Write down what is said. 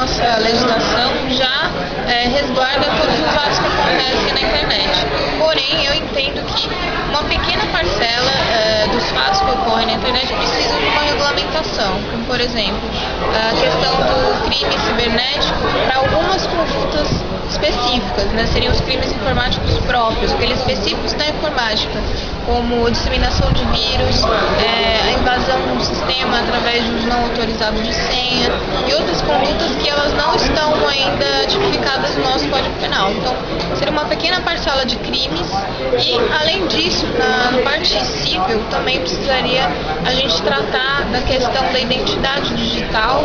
nossa legislação já é, resguarda todos os atos que acontecem na internet. Porém, eu entendo que uma pequena parcela é, dos fatos que ocorrem na internet precisam de uma regulamentação, como por exemplo a questão do crime cibernético para algumas condutas específicas, né? seriam os crimes informáticos próprios, aqueles específicos da informática, como disseminação de vírus, é, a invasão de um sistema através de uso não autorizado de senha e outras condutas que Penal. Então, seria uma pequena parcela de crimes e, além disso, na, na parte civil também precisaria a gente tratar da questão da identidade digital